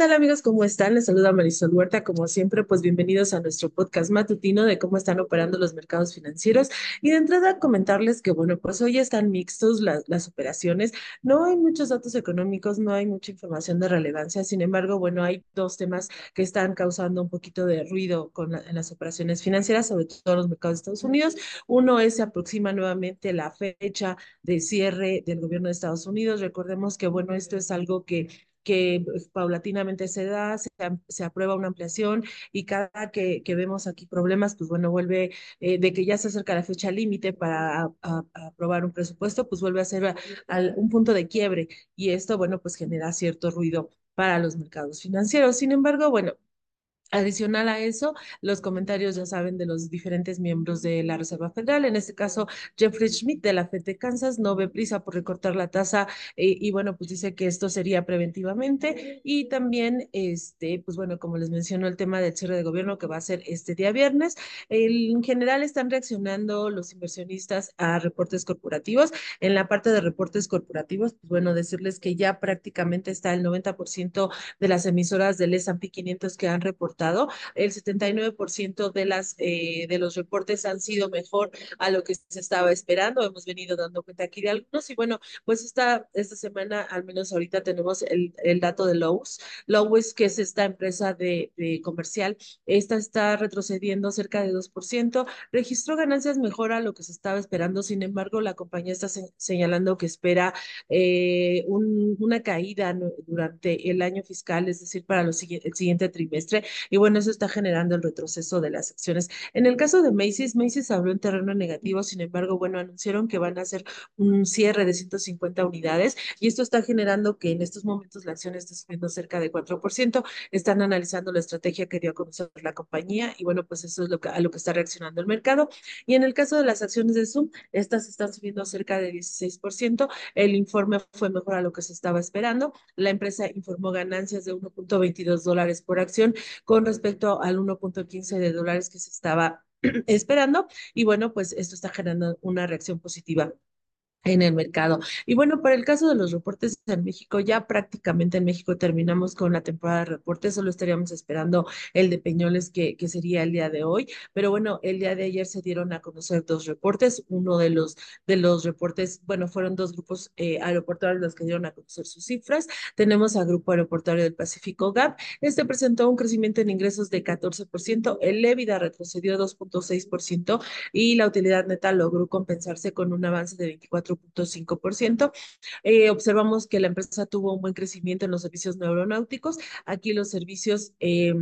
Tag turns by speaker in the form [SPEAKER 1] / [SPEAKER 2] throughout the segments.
[SPEAKER 1] tal amigos? ¿Cómo están? Les saluda Marisol Huerta. Como siempre, pues bienvenidos a nuestro podcast matutino de cómo están operando los mercados financieros. Y de entrada comentarles que, bueno, pues hoy están mixtos la- las operaciones. No hay muchos datos económicos, no hay mucha información de relevancia. Sin embargo, bueno, hay dos temas que están causando un poquito de ruido con la- en las operaciones financieras, sobre todo en los mercados de Estados Unidos. Uno es, se aproxima nuevamente la fecha de cierre del gobierno de Estados Unidos. Recordemos que, bueno, esto es algo que que pues, paulatinamente se da, se, se, aprueba una ampliación y cada que, que, vemos aquí problemas, pues bueno, vuelve eh, de que ya se acerca la fecha límite para aprobar un presupuesto, pues vuelve a ser un punto de quiebre y esto, bueno, pues genera cierto ruido para los mercados financieros. Sin embargo, bueno, Adicional a eso, los comentarios ya saben de los diferentes miembros de la Reserva Federal, en este caso Jeffrey Schmidt de la Fed de Kansas no ve prisa por recortar la tasa eh, y bueno, pues dice que esto sería preventivamente y también, este, pues bueno, como les menciono, el tema del cierre de gobierno que va a ser este día viernes. En general están reaccionando los inversionistas a reportes corporativos. En la parte de reportes corporativos, pues bueno, decirles que ya prácticamente está el 90% de las emisoras del S&P 500 que han reportado el 79% de, las, eh, de los reportes han sido mejor a lo que se estaba esperando. Hemos venido dando cuenta aquí de algunos y bueno, pues esta, esta semana, al menos ahorita tenemos el, el dato de Lowe's. Lowe's, que es esta empresa de, de comercial, esta está retrocediendo cerca de 2%, registró ganancias mejor a lo que se estaba esperando, sin embargo, la compañía está se señalando que espera eh, un, una caída durante el año fiscal, es decir, para los, el siguiente trimestre, y bueno, eso está generando el retroceso de las acciones. En el caso de Macy's, Macy's abrió en terreno negativo, sin embargo, bueno, anunciaron que van a hacer un cierre de 150 unidades y esto está generando que en estos momentos la acción esté subiendo cerca de 4%. Están analizando la estrategia que dio a conocer la compañía y bueno, pues eso es lo que, a lo que está reaccionando el mercado. Y en el caso de las acciones de Zoom, estas están subiendo cerca de 16%. El informe fue mejor a lo que se estaba esperando. La empresa informó ganancias de 1.22 dólares por acción con respecto al 1.15 de dólares que se estaba esperando. Y bueno, pues esto está generando una reacción positiva en el mercado. Y bueno, para el caso de los reportes en México, ya prácticamente en México terminamos con la temporada de reportes, solo estaríamos esperando el de Peñoles que, que sería el día de hoy, pero bueno, el día de ayer se dieron a conocer dos reportes, uno de los, de los reportes, bueno, fueron dos grupos eh, aeroportuarios los que dieron a conocer sus cifras, tenemos al Grupo Aeroportuario del Pacífico GAP, este presentó un crecimiento en ingresos de 14%, el EBITDA retrocedió 2.6% y la utilidad neta logró compensarse con un avance de 24 4.5%. Eh, observamos que la empresa tuvo un buen crecimiento en los servicios neuronáuticos. Aquí los servicios, eh,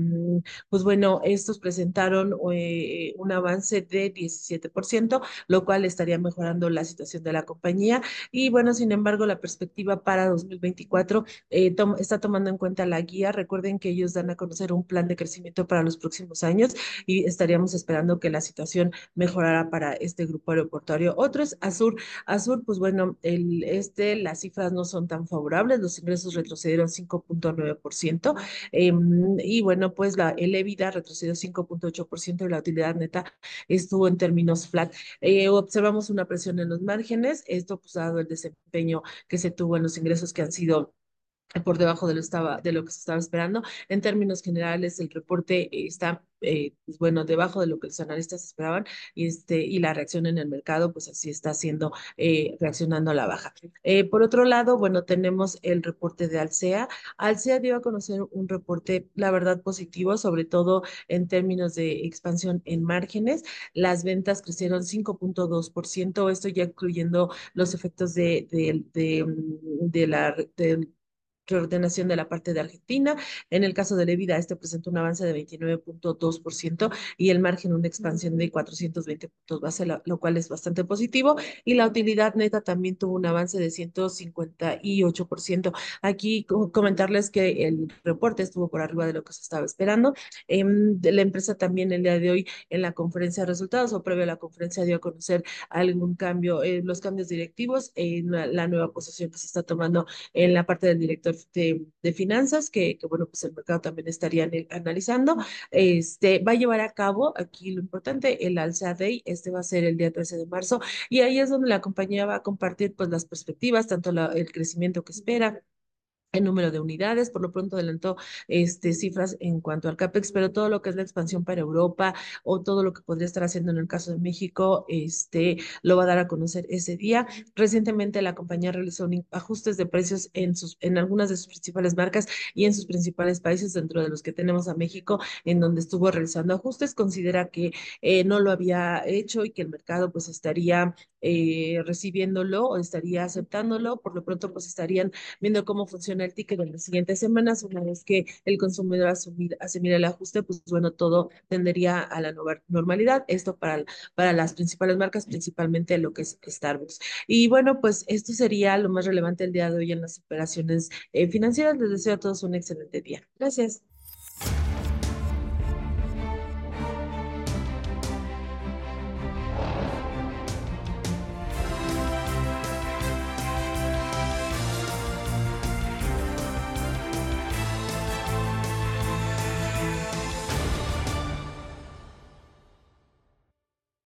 [SPEAKER 1] pues bueno, estos presentaron eh, un avance de 17%, lo cual estaría mejorando la situación de la compañía. Y bueno, sin embargo, la perspectiva para 2024 eh, está tomando en cuenta la guía. Recuerden que ellos dan a conocer un plan de crecimiento para los próximos años y estaríamos esperando que la situación mejorara para este grupo aeroportuario. Otros, Azur, Azur pues bueno, el, este, las cifras no son tan favorables, los ingresos retrocedieron 5.9%, eh, y bueno, pues la, el EBITDA retrocedió 5.8% y la utilidad neta estuvo en términos flat. Eh, observamos una presión en los márgenes, esto pues dado el desempeño que se tuvo en los ingresos que han sido por debajo de lo, estaba, de lo que se estaba esperando. En términos generales, el reporte está, eh, pues bueno, debajo de lo que los analistas esperaban este, y la reacción en el mercado, pues así está haciendo, eh, reaccionando a la baja. Eh, por otro lado, bueno, tenemos el reporte de Alsea. Alsea dio a conocer un reporte, la verdad, positivo, sobre todo en términos de expansión en márgenes. Las ventas crecieron 5.2%, esto ya incluyendo los efectos de, de, de, de la... De, reordenación de la parte de Argentina. En el caso de Levida, este presentó un avance de 29.2% y el margen una expansión de 420 puntos base, lo, cual es bastante positivo. Y la utilidad neta también tuvo un avance de 158%. Aquí comentarles que el reporte estuvo por arriba de lo que se estaba esperando. Eh, la empresa también el día de hoy en la conferencia de resultados o previo a la conferencia dio a conocer algún cambio, eh, los cambios directivos, en la, la nueva posición que se está tomando en la parte del director de, de finanzas, que, bueno, pues el mercado también estaría analizando. Este, va a llevar a cabo, aquí lo importante, el Alza Day, este va a ser el día 13 de marzo, y ahí es donde la compañía va a compartir pues las perspectivas, tanto el crecimiento que espera, el número de unidades, por lo pronto adelantó este, cifras en cuanto al CAPEX, pero todo lo que es la expansión para Europa o todo lo que podría estar haciendo en el caso de México, este, lo va a dar a conocer ese día. Recientemente la compañía realizó ajustes de precios en, sus, en algunas de sus principales marcas y en sus principales países, dentro de los que tenemos a México, en donde estuvo realizando ajustes. Considera que eh, no lo había hecho y que el mercado pues estaría eh, recibiéndolo o estaría aceptándolo. Por lo pronto pues estarían viendo cómo funciona el ticket en las siguientes semanas, una vez que el consumidor asumir, el ajuste, pues bueno, todo tendería a la normalidad. Esto para, para las principales marcas, principalmente lo que es Starbucks. Y bueno, pues esto sería lo más relevante el día de hoy en las operaciones eh, financieras. Les deseo a todos un excelente día. Gracias.